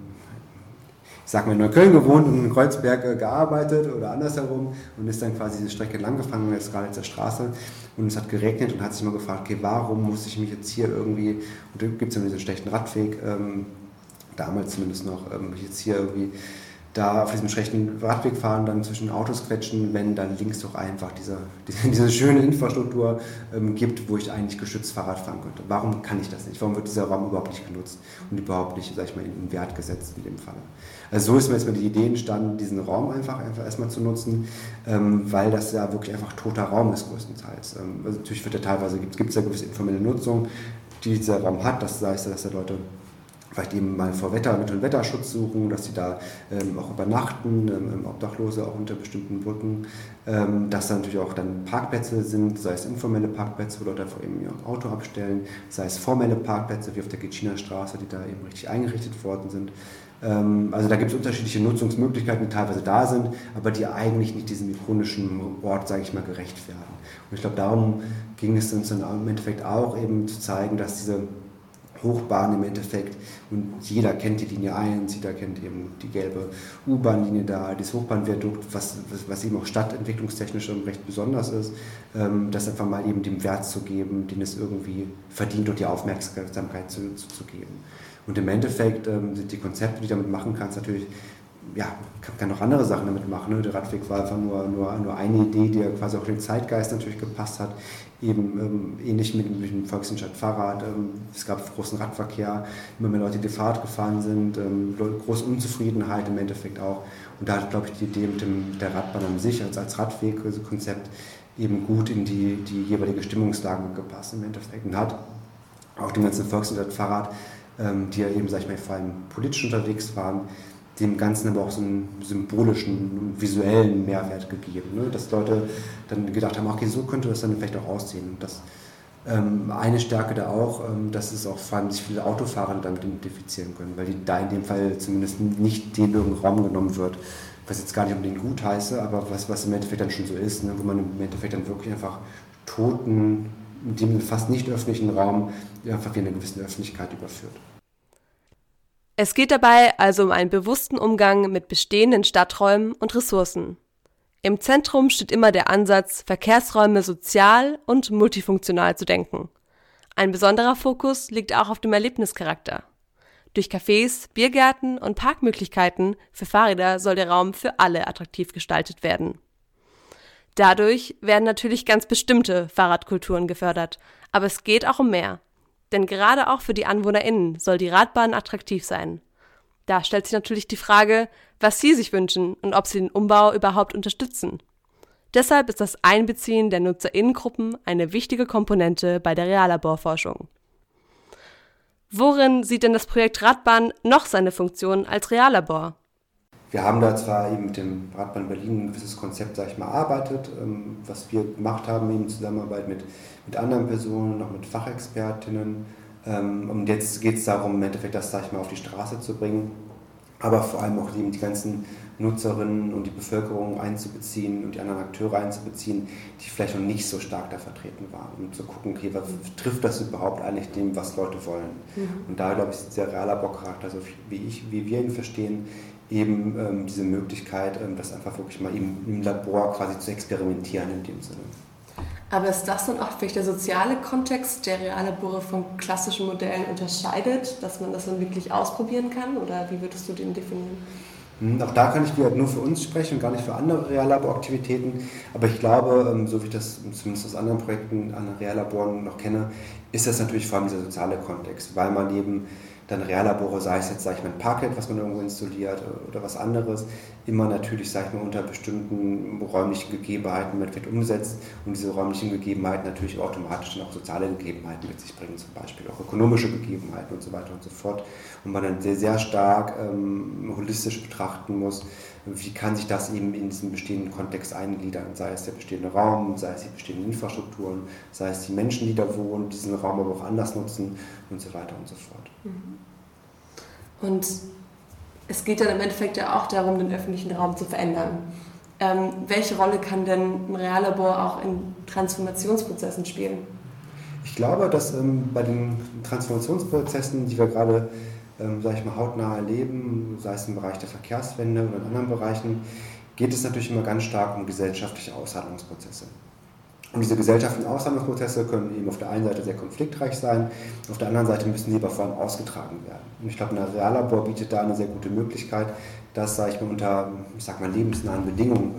S4: sag mal, in Neukölln gewohnt und in Kreuzberg äh, gearbeitet oder andersherum und ist dann quasi diese Strecke lang gefahren, jetzt gerade zur Straße und es hat geregnet und hat sich mal gefragt, okay, warum muss ich mich jetzt hier irgendwie, und da gibt es ja diesen schlechten Radweg, ähm, damals zumindest noch, ähm, jetzt hier irgendwie da auf diesem schlechten Radweg fahren, dann zwischen Autos quetschen, wenn dann links doch einfach diese, diese, diese schöne Infrastruktur ähm, gibt, wo ich eigentlich geschützt Fahrrad fahren könnte. Warum kann ich das nicht? Warum wird dieser Raum überhaupt nicht genutzt und überhaupt nicht, sag ich mal, in Wert gesetzt in dem Falle? Also so ist mir jetzt mal die Idee entstanden, diesen Raum einfach, einfach erstmal zu nutzen, ähm, weil das ja wirklich einfach toter Raum ist größtenteils. Ähm, also natürlich wird ja teilweise, gibt es ja gewisse informelle Nutzung, die dieser Raum hat, das heißt, dass da Leute vielleicht eben mal vor Wetter, Mittel- und Wetterschutz suchen, dass sie da ähm, auch übernachten, ähm, Obdachlose auch unter bestimmten Brücken, ähm, dass da natürlich auch dann Parkplätze sind, sei es informelle Parkplätze, wo Leute einfach eben ihr Auto abstellen, sei es formelle Parkplätze wie auf der Gitschiner Straße, die da eben richtig eingerichtet worden sind. Ähm, also da gibt es unterschiedliche Nutzungsmöglichkeiten, die teilweise da sind, aber die eigentlich nicht diesem ikonischen Ort, sage ich mal, gerecht werden. Und ich glaube, darum ging es uns dann im Endeffekt auch eben zu zeigen, dass diese Hochbahn im Endeffekt. Und jeder kennt die Linie 1, jeder kennt eben die gelbe U-Bahn-Linie da, das Hochbahnviadukt, was, was, eben auch stadtentwicklungstechnisch recht besonders ist, ähm, das einfach mal eben dem Wert zu geben, den es irgendwie verdient und die Aufmerksamkeit zu, zu, zu geben. Und im Endeffekt ähm, sind die Konzepte, die du damit machen kannst, natürlich ja, kann, kann auch andere Sachen damit machen. Ne? Der Radweg war einfach nur, nur, nur eine Idee, die ja quasi auch den Zeitgeist natürlich gepasst hat eben ähm, ähnlich mit, mit dem Volksentscheid Fahrrad. Ähm, es gab großen Radverkehr, immer mehr Leute, die Fahrrad gefahren sind, ähm, große Unzufriedenheit im Endeffekt auch. Und da hat, glaube ich, die Idee mit, dem, der Radbahn an sich als, als Radwegkonzept eben gut in die, die jeweilige Stimmungslage gepasst im Endeffekt und hat auch dem ganzen Volksentscheid Fahrrad, ähm, die ja eben, sag ich mal, vor allem politisch unterwegs waren, dem Ganzen aber auch so einen symbolischen, visuellen Mehrwert gegeben. Ne? Dass Leute dann gedacht haben, okay, so könnte das dann vielleicht auch aussehen. Und das, ähm, eine Stärke da auch, ähm, dass es auch vor allem sich viele Autofahrer damit identifizieren können, weil die da in dem Fall zumindest nicht den Raum genommen wird, was jetzt gar nicht unbedingt gut heiße, aber was, was im Endeffekt dann schon so ist, ne? wo man im Endeffekt dann wirklich einfach toten, in dem fast nicht öffentlichen Raum einfach wie eine gewisse Öffentlichkeit überführt.
S5: Es geht dabei also um einen bewussten Umgang mit bestehenden Stadträumen und Ressourcen. Im Zentrum steht immer der Ansatz, Verkehrsräume sozial und multifunktional zu denken. Ein besonderer Fokus liegt auch auf dem Erlebnischarakter. Durch Cafés, Biergärten und Parkmöglichkeiten für Fahrräder soll der Raum für alle attraktiv gestaltet werden. Dadurch werden natürlich ganz bestimmte Fahrradkulturen gefördert, aber es geht auch um mehr. Denn gerade auch für die AnwohnerInnen soll die Radbahn attraktiv sein. Da stellt sich natürlich die Frage, was sie sich wünschen und ob sie den Umbau überhaupt unterstützen. Deshalb ist das Einbeziehen der NutzerInnengruppen eine wichtige Komponente bei der Reallaborforschung. Worin sieht denn das Projekt Radbahn noch seine Funktion als Reallabor?
S4: Wir haben da zwar eben mit dem Radbahn Berlin ein gewisses Konzept, sag ich mal, erarbeitet, ähm, was wir gemacht haben eben in Zusammenarbeit mit, mit anderen Personen, auch mit Fachexpertinnen. Ähm, und jetzt geht es darum, im Endeffekt das, sag ich mal, auf die Straße zu bringen, aber vor allem auch eben die ganzen Nutzerinnen und die Bevölkerung einzubeziehen und die anderen Akteure einzubeziehen, die vielleicht noch nicht so stark da vertreten waren. Und zu gucken, okay, was trifft das überhaupt eigentlich dem, was Leute wollen? Mhm. Und da, glaube ich, ist der realer Bockcharakter, so wie, ich, wie wir ihn verstehen, eben ähm, diese Möglichkeit, ähm, das einfach wirklich mal im, im Labor quasi zu experimentieren in dem Sinne.
S5: Aber ist das dann auch vielleicht der soziale Kontext, der Reallabore von klassischen Modellen unterscheidet, dass man das dann wirklich ausprobieren kann? Oder wie würdest du den definieren?
S4: Hm, auch da kann ich nur für uns sprechen und gar nicht für andere Reallaboraktivitäten. Aber ich glaube, ähm, so wie ich das zumindest aus anderen Projekten an Reallaboren noch kenne, ist das natürlich vor allem dieser soziale Kontext, weil man eben dann Reallabore, sei es jetzt, sage ich mal, ein Parkett, was man irgendwo installiert oder was anderes, immer natürlich, sage ich mal, unter bestimmten räumlichen Gegebenheiten mit umsetzt und diese räumlichen Gegebenheiten natürlich automatisch dann auch soziale Gegebenheiten mit sich bringen, zum Beispiel auch ökonomische Gegebenheiten und so weiter und so fort. Und man dann sehr, sehr stark ähm, holistisch betrachten muss, wie kann sich das eben in diesen bestehenden Kontext eingliedern, sei es der bestehende Raum, sei es die bestehenden Infrastrukturen, sei es die Menschen, die da wohnen, diesen Raum aber auch anders nutzen und so weiter und so fort.
S5: Und es geht dann im Endeffekt ja auch darum, den öffentlichen Raum zu verändern. Ähm, welche Rolle kann denn ein Reallabor auch in Transformationsprozessen spielen?
S4: Ich glaube, dass ähm, bei den Transformationsprozessen, die wir gerade, ähm, sage ich mal, hautnah erleben, sei es im Bereich der Verkehrswende oder in anderen Bereichen, geht es natürlich immer ganz stark um gesellschaftliche Aushandlungsprozesse. Und diese gesellschaftlichen Aushandlungsprozesse können eben auf der einen Seite sehr konfliktreich sein, auf der anderen Seite müssen sie aber vor allem ausgetragen werden. Und ich glaube, ein Reallabor bietet da eine sehr gute Möglichkeit, das, sage ich mal, unter, ich sag mal, lebensnahen Bedingungen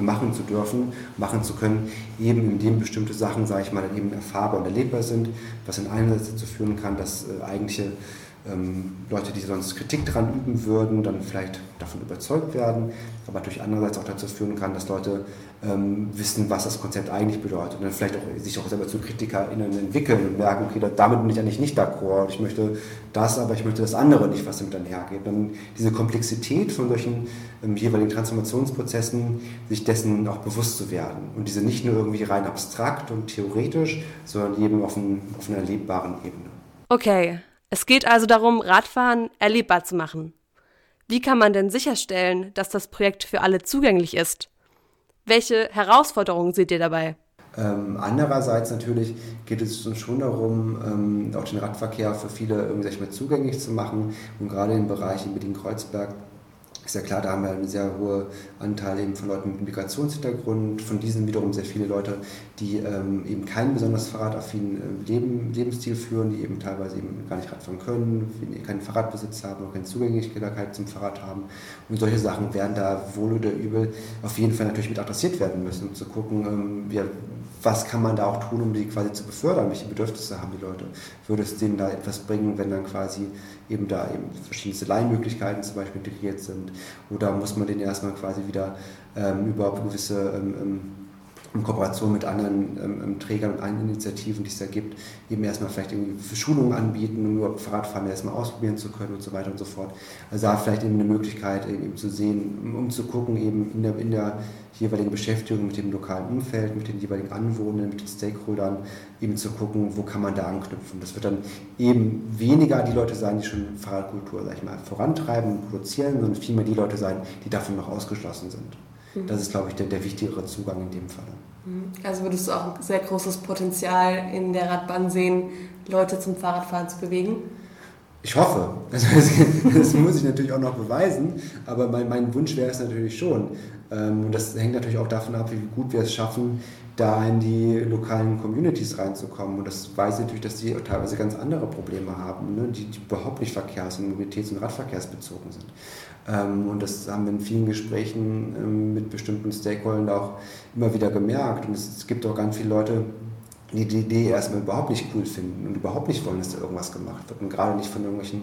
S4: machen zu dürfen, machen zu können, eben indem bestimmte Sachen, sage ich mal, eben erfahrbar und erlebbar sind, was in Einsätze dazu führen kann, dass äh, eigentliche ähm, Leute, die sonst Kritik daran üben würden, dann vielleicht davon überzeugt werden, aber durch andererseits auch dazu führen kann, dass Leute ähm, wissen, was das Konzept eigentlich bedeutet und dann vielleicht auch sich auch selber zu KritikerInnen entwickeln und merken, okay, damit bin ich eigentlich nicht d'accord, ich möchte das, aber ich möchte das andere nicht, was damit einhergeht. Dann diese Komplexität von solchen ähm, jeweiligen Transformationsprozessen, sich dessen auch bewusst zu werden und diese nicht nur irgendwie rein abstrakt und theoretisch, sondern eben auf, ein, auf einer erlebbaren Ebene.
S5: Okay, es geht also darum, Radfahren erlebbar zu machen. Wie kann man denn sicherstellen, dass das Projekt für alle zugänglich ist? Welche Herausforderungen seht ihr dabei?
S4: Ähm, andererseits natürlich geht es uns schon darum, ähm, auch den Radverkehr für viele irgendwie mal, zugänglich zu machen. Und gerade im Bereich in Berlin-Kreuzberg ist ja klar, da haben wir einen sehr hohen Anteil eben von Leuten mit Migrationshintergrund, von diesen wiederum sehr viele Leute, die ähm, eben keinen besonders fahrradaffinen äh, Leben, Lebensstil führen, die eben teilweise eben gar nicht Radfahren können, keinen Fahrradbesitz haben, auch keine Zugänglichkeit zum Fahrrad haben. Und solche Sachen werden da wohl oder übel auf jeden Fall natürlich mit adressiert werden müssen, um zu gucken, ähm, ja, was kann man da auch tun, um die quasi zu befördern? Welche Bedürfnisse haben die Leute? Würde es denen da etwas bringen, wenn dann quasi eben da eben verschiedenste Leihmöglichkeiten zum Beispiel integriert sind? Oder muss man denen erstmal quasi wieder ähm, über gewisse ähm, ähm in Kooperation mit anderen ähm, ähm, Trägern und anderen Initiativen, die es da gibt, eben erstmal vielleicht irgendwie Schulungen anbieten, um überhaupt Fahrradfahren erstmal ausprobieren zu können und so weiter und so fort. Also da vielleicht eben eine Möglichkeit eben zu sehen, um zu gucken, eben in der, in der jeweiligen Beschäftigung mit dem lokalen Umfeld, mit den jeweiligen Anwohnern, mit den Stakeholdern, eben zu gucken, wo kann man da anknüpfen. Das wird dann eben weniger die Leute sein, die schon Fahrradkultur, sag ich mal, vorantreiben und produzieren, sondern vielmehr die Leute sein, die davon noch ausgeschlossen sind. Mhm. Das ist, glaube ich, der, der wichtigere Zugang in dem Fall.
S5: Mhm. Also würdest du auch ein sehr großes Potenzial in der Radbahn sehen, Leute zum Fahrradfahren zu bewegen?
S4: Ich hoffe. [laughs] Also das, muss ich natürlich auch noch beweisen, aber mein, mein Wunsch wäre es natürlich schon. Ähm, und das hängt natürlich auch davon ab, wie gut wir es schaffen, da in die lokalen Communities reinzukommen. Und das weiß ich natürlich, dass die teilweise ganz andere Probleme haben, ne? die, die, überhaupt nicht verkehrs- und mobilitäts- und radverkehrsbezogen sind. Ähm, und das haben wir in vielen Gesprächen ähm, mit bestimmten Stakeholdern auch immer wieder gemerkt. Und es, es gibt auch ganz viele Leute, die die Idee erstmal überhaupt nicht cool finden und überhaupt nicht wollen, dass da irgendwas gemacht wird. Und gerade nicht von irgendwelchen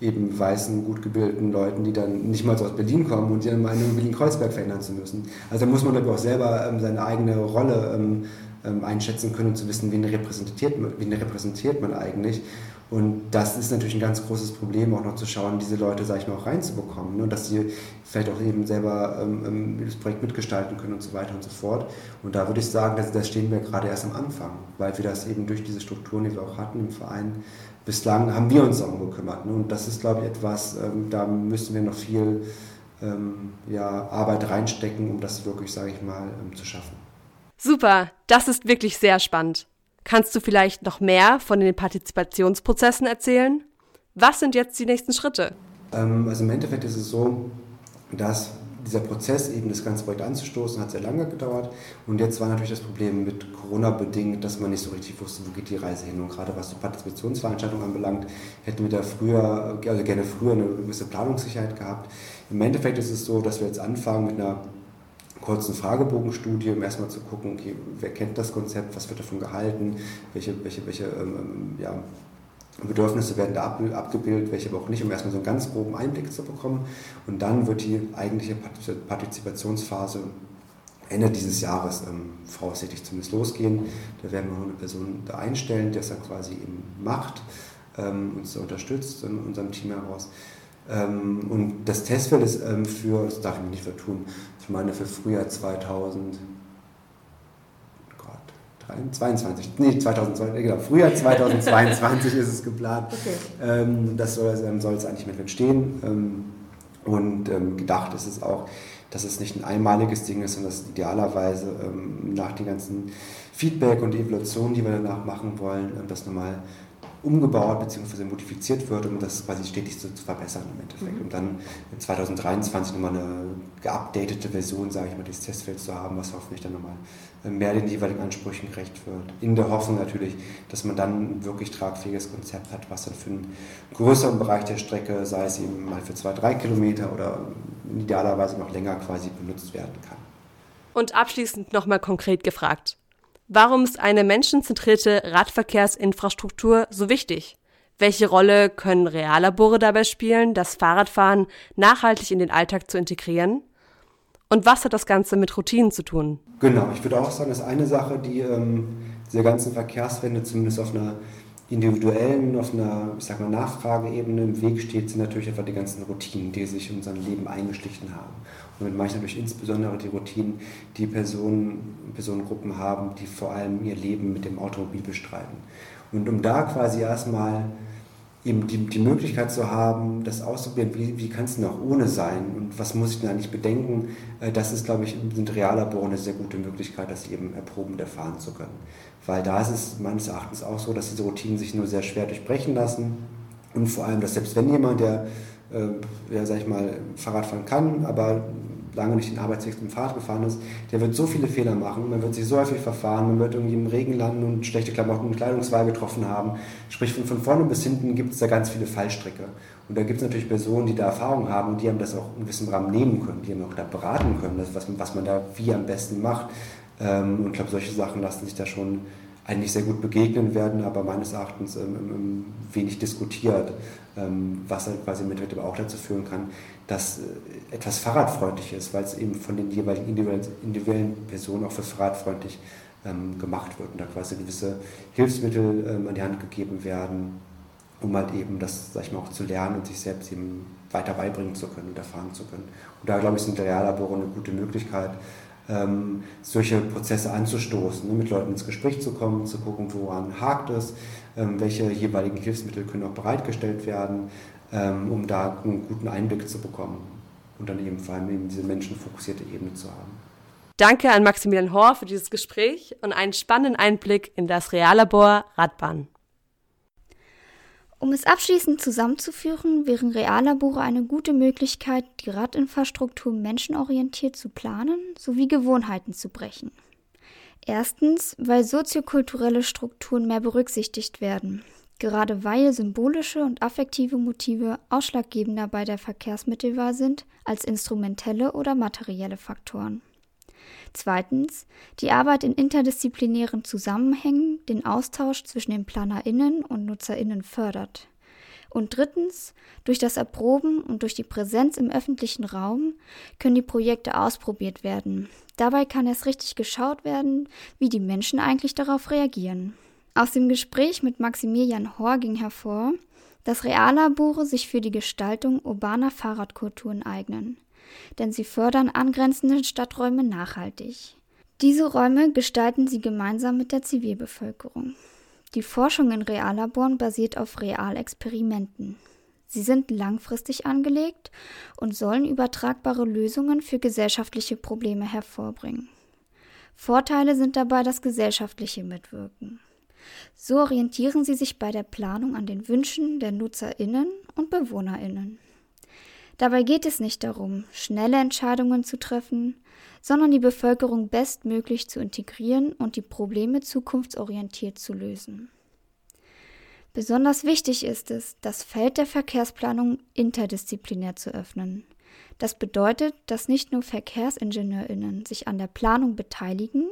S4: eben weißen, gut gebildeten Leuten, die dann nicht mal so aus Berlin kommen und die dann meinen, Berlin-Kreuzberg verändern zu müssen. Also da muss man glaube auch selber ähm, seine eigene Rolle ähm, ähm, einschätzen können und zu wissen, wen repräsentiert, wen repräsentiert man eigentlich. Und das ist natürlich ein ganz großes Problem, auch noch zu schauen, diese Leute, sage ich mal, auch reinzubekommen. Ne? Dass sie vielleicht auch eben selber ähm, ähm, das Projekt mitgestalten können und so weiter und so fort. Und da würde ich sagen, dass, da stehen wir gerade erst am Anfang, weil wir das eben durch diese Strukturen, die wir auch hatten im Verein, bislang haben wir uns darum gekümmert. Ne? Und das ist, glaube ich, etwas, ähm, da müssen wir noch viel ähm, ja, Arbeit reinstecken, um das wirklich, sage ich mal, ähm, zu schaffen.
S5: Super, das ist wirklich sehr spannend. Kannst du vielleicht noch mehr von den Partizipationsprozessen erzählen? Was sind jetzt die nächsten Schritte?
S4: Ähm, also im Endeffekt ist es so, dass dieser Prozess, eben das ganze Projekt anzustoßen, hat sehr lange gedauert. Und jetzt war natürlich das Problem mit Corona bedingt, dass man nicht so richtig wusste, wo geht die Reise hin. Und gerade was die Partizipationsveranstaltung anbelangt, hätten wir da früher, also gerne früher eine gewisse Planungssicherheit gehabt. Im Endeffekt ist es so, dass wir jetzt anfangen mit einer kurzen Fragebogenstudie, um erstmal zu gucken, okay, wer kennt das Konzept, was wird davon gehalten, welche, welche, welche ähm, ähm ja, Bedürfnisse werden da abgebildet, welche aber auch nicht, um erstmal so einen ganz groben Einblick zu bekommen. Und dann wird die eigentliche Partizipationsphase Ende dieses Jahres ähm, voraussichtlich zumindest losgehen. Da werden wir eine Person da einstellen, die das dann quasi eben macht, ähm, uns unterstützt in unserem Team heraus. Ähm, und das Testfeld ist ähm, für, das darf ich mir nicht vertun, ich meine für Frühjahr 2000, Gott, 22, nee, 2022, genau, Frühjahr 2022 [laughs] ist es geplant. Okay. Ähm, das soll, ähm, soll es eigentlich mit entstehen. Ähm, und ähm, gedacht ist es auch, dass es nicht ein einmaliges Ding ist, sondern dass idealerweise ähm, nach den ganzen Feedback und Evaluationen, die wir danach machen wollen, ähm, das nochmal umgebaut bzw. modifiziert wird, um das quasi stetig zu, zu verbessern im Endeffekt. Mhm. Und dann 2023 nochmal eine geupdatete Version, sage ich mal, des Testfelds zu haben, was hoffentlich dann nochmal mehr den jeweiligen Ansprüchen gerecht wird. In der Hoffnung natürlich, dass man dann ein wirklich tragfähiges Konzept hat, was dann für einen größeren Bereich der Strecke, sei es eben mal für zwei, drei Kilometer oder idealerweise noch länger quasi benutzt werden kann.
S5: Und abschließend nochmal konkret gefragt. Warum ist eine menschenzentrierte Radverkehrsinfrastruktur so wichtig? Welche Rolle können Reallabore dabei spielen, das Fahrradfahren nachhaltig in den Alltag zu integrieren? Und was hat das Ganze mit Routinen zu tun?
S4: Genau, ich würde auch sagen, dass eine Sache, die ähm, dieser ganzen Verkehrswende zumindest auf einer individuellen, auf einer, ich sag mal, Nachfrageebene im Weg steht, sind natürlich einfach die ganzen Routinen, die sich in unser Leben eingeschlichen haben. Und mit manchen natürlich insbesondere die Routinen, die Personen, Personengruppen haben, die vor allem ihr Leben mit dem Automobil bestreiten. Und um da quasi erstmal eben die, die Möglichkeit zu haben, das auszuprobieren, wie, wie kann es denn auch ohne sein und was muss ich denn eigentlich bedenken, äh, das ist, glaube ich, sind Reallabore eine sehr gute Möglichkeit, das eben erproben und erfahren zu können. Weil da ist es meines Erachtens auch so, dass diese Routinen sich nur sehr schwer durchbrechen lassen und vor allem, dass selbst wenn jemand, der, äh, ja, sag ich mal, Fahrrad fahren kann, aber lange nicht den Arbeitsweg dem Fahrrad gefahren ist, der wird so viele Fehler machen, man wird sich so häufig verfahren, man wird irgendwie im Regen landen und schlechte Klamotten und Kleidungswahl getroffen haben. Sprich, von, von vorne bis hinten gibt es da ganz viele Fallstricke. Und da gibt es natürlich Personen, die da Erfahrung haben und die haben das auch in gewissem Rahmen nehmen können, die haben auch da beraten können, was, was man da wie am besten macht. Ähm, und ich glaube, solche Sachen lassen sich da schon eigentlich sehr gut begegnen werden, aber meines Erachtens ähm, wenig diskutiert, ähm, was halt quasi mit auch dazu führen kann, dass äh, etwas fahrradfreundlich ist, weil es eben von den jeweiligen individuellen Personen auch für fahrradfreundlich ähm, gemacht wird und da quasi gewisse Hilfsmittel ähm, an die Hand gegeben werden, um halt eben das, sag ich mal, auch zu lernen und sich selbst eben weiter beibringen zu können und erfahren zu können. Und da, glaube ich, sind Reallabore eine gute Möglichkeit, ähm, solche Prozesse anzustoßen, ne, mit Leuten ins Gespräch zu kommen, zu gucken, woran hakt es, ähm, welche jeweiligen Hilfsmittel können auch bereitgestellt werden, ähm, um da einen guten Einblick zu bekommen und dann eben vor allem eben diese menschenfokussierte Ebene zu haben.
S5: Danke an Maximilian Hohr für dieses Gespräch und einen spannenden Einblick in das Reallabor Radbahn.
S2: Um es abschließend zusammenzuführen, wären Reallabore eine gute Möglichkeit, die Radinfrastruktur menschenorientiert zu planen sowie Gewohnheiten zu brechen. Erstens, weil soziokulturelle Strukturen mehr berücksichtigt werden, gerade weil symbolische und affektive Motive ausschlaggebender bei der Verkehrsmittelwahl sind als instrumentelle oder materielle Faktoren. Zweitens, die Arbeit in interdisziplinären Zusammenhängen den Austausch zwischen den PlanerInnen und NutzerInnen fördert. Und drittens, durch das Erproben und durch die Präsenz im öffentlichen Raum können die Projekte ausprobiert werden. Dabei kann erst richtig geschaut werden, wie die Menschen eigentlich darauf reagieren. Aus dem Gespräch mit Maximilian Hohr ging hervor, dass Reallabore sich für die Gestaltung urbaner Fahrradkulturen eignen denn sie fördern angrenzende Stadträume nachhaltig. Diese Räume gestalten sie gemeinsam mit der Zivilbevölkerung. Die Forschung in Reallaboren basiert auf Realexperimenten. Sie sind langfristig angelegt und sollen übertragbare Lösungen für gesellschaftliche Probleme hervorbringen. Vorteile sind dabei das gesellschaftliche Mitwirken. So orientieren sie sich bei der Planung an den Wünschen der Nutzerinnen und Bewohnerinnen. Dabei geht es nicht darum, schnelle Entscheidungen zu treffen, sondern die Bevölkerung bestmöglich zu integrieren und die Probleme zukunftsorientiert zu lösen. Besonders wichtig ist es, das Feld der Verkehrsplanung interdisziplinär zu öffnen. Das bedeutet, dass nicht nur Verkehrsingenieurinnen sich an der Planung beteiligen,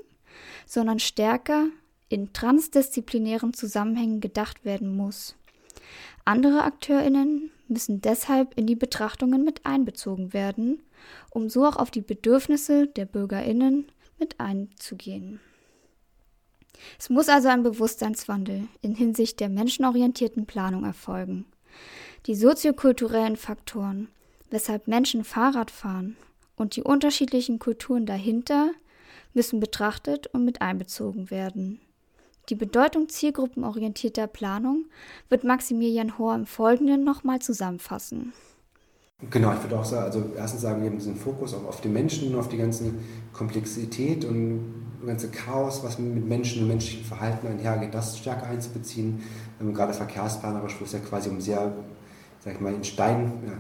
S2: sondern stärker in transdisziplinären Zusammenhängen gedacht werden muss. Andere Akteurinnen müssen deshalb in die Betrachtungen mit einbezogen werden, um so auch auf die Bedürfnisse der Bürgerinnen mit einzugehen. Es muss also ein Bewusstseinswandel in Hinsicht der menschenorientierten Planung erfolgen. Die soziokulturellen Faktoren, weshalb Menschen Fahrrad fahren, und die unterschiedlichen Kulturen dahinter müssen betrachtet und mit einbezogen werden. Die Bedeutung zielgruppenorientierter Planung wird Maximilian Hohr im Folgenden nochmal zusammenfassen.
S4: Genau, ich würde auch sagen, also erstens sagen, wir haben diesen Fokus auch auf die Menschen, auf die ganze Komplexität und ganze Chaos, was mit Menschen und menschlichem Verhalten einhergeht, das stärker einzubeziehen. Ähm, gerade verkehrsplanerisch, wo es ja quasi um sehr, sag ich mal, in Stein, ja,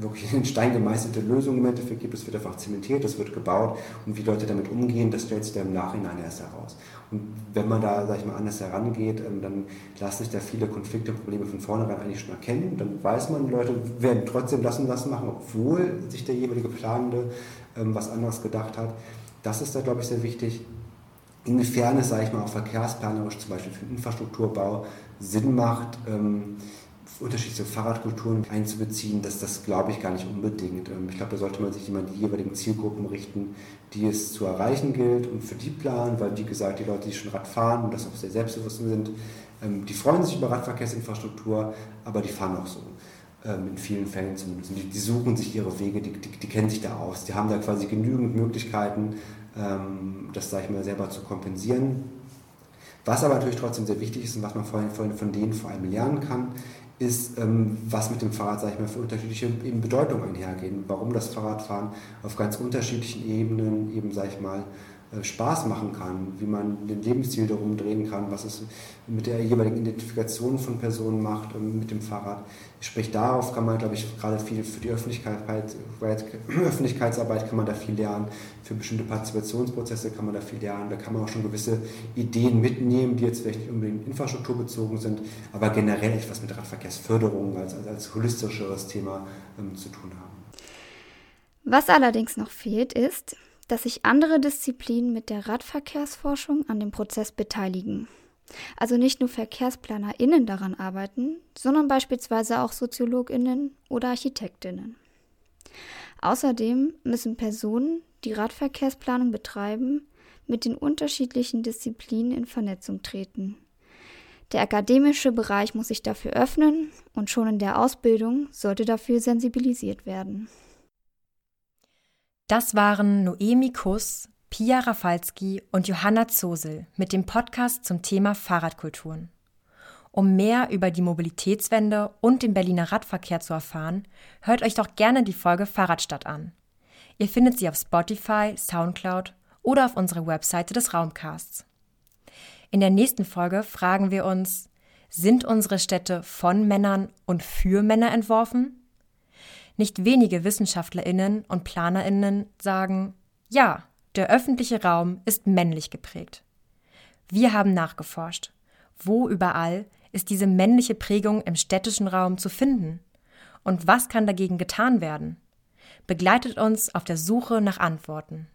S4: wirklich in Stein gemeißelte Lösungen im Endeffekt gibt. Es wird einfach zementiert, es wird gebaut und wie Leute damit umgehen, das stellt sich dann im Nachhinein erst heraus. Und wenn man da, sag ich mal, anders herangeht, ähm, dann lassen sich da viele Konflikte und Probleme von vornherein eigentlich schon erkennen. Dann weiß man, Leute werden trotzdem und das machen, obwohl sich der jeweilige Planende ähm, was anderes gedacht hat. Das ist da, glaube ich, sehr wichtig. Inwiefern es, sage ich mal, auch verkehrsplanerisch zum Beispiel für den Infrastrukturbau Sinn macht, ähm, unterschiedliche Fahrradkulturen einzubeziehen, das, das glaube ich gar nicht unbedingt. Ähm, ich glaube, da sollte man sich immer die jeweiligen Zielgruppen richten, die es zu erreichen gilt und für die planen, weil wie gesagt, die Leute, die schon Rad fahren und das auch sehr selbstbewusst sind, ähm, die freuen sich über Radverkehrsinfrastruktur, aber die fahren auch so. Ähm, in vielen Fällen zumindest. Die, die, suchen sich ihre Wege, die, die, die, kennen sich da aus. Die haben da quasi genügend Möglichkeiten, das, sage ich mal, selber zu kompensieren. Was aber natürlich trotzdem sehr wichtig ist und was man von denen vor allem lernen kann, ist, ähm, was mit dem Fahrrad, sage ich mal, für unterschiedliche eben Bedeutungen einhergehen. Warum das Fahrradfahren auf ganz unterschiedlichen Ebenen eben, sage ich mal, Spaß machen kann, wie man den Lebensstil darum drehen kann, was es mit der jeweiligen Identifikation von Personen macht mit dem Fahrrad. Sprich, darauf kann man, glaube ich, gerade viel für die Öffentlichkeit, [clears throat] Öffentlichkeitsarbeit kann man da viel lernen, für bestimmte Partizipationsprozesse kann man da viel lernen, da kann man auch schon gewisse Ideen mitnehmen, die jetzt vielleicht nicht unbedingt infrastrukturbezogen sind, aber generell etwas mit Radverkehrsförderung als, als, als holistischeres Thema ähm, zu tun haben.
S2: Was allerdings noch fehlt, ist, dass sich andere Disziplinen mit der Radverkehrsforschung an dem Prozess beteiligen. Also nicht nur VerkehrsplanerInnen daran arbeiten, sondern beispielsweise auch SoziologInnen oder ArchitektInnen. Außerdem müssen Personen, die Radverkehrsplanung betreiben, mit den unterschiedlichen Disziplinen in Vernetzung treten. Der akademische Bereich muss sich dafür öffnen und schon in der Ausbildung sollte dafür sensibilisiert werden.
S1: Das waren Noemi Kuss, Pia Rafalski und Johanna Zosel mit dem Podcast zum Thema Fahrradkulturen. Um mehr über die Mobilitätswende und den Berliner Radverkehr zu erfahren, hört euch doch gerne die Folge Fahrradstadt an. Ihr findet sie auf Spotify, Soundcloud oder auf unserer Webseite des Raumcasts. In der nächsten Folge fragen wir uns, sind unsere Städte von Männern und für Männer entworfen? Nicht wenige Wissenschaftlerinnen und Planerinnen sagen, ja, der öffentliche Raum ist männlich geprägt. Wir haben nachgeforscht. Wo überall ist diese männliche Prägung im städtischen Raum zu finden? Und was kann dagegen getan werden? Begleitet uns auf der Suche nach Antworten.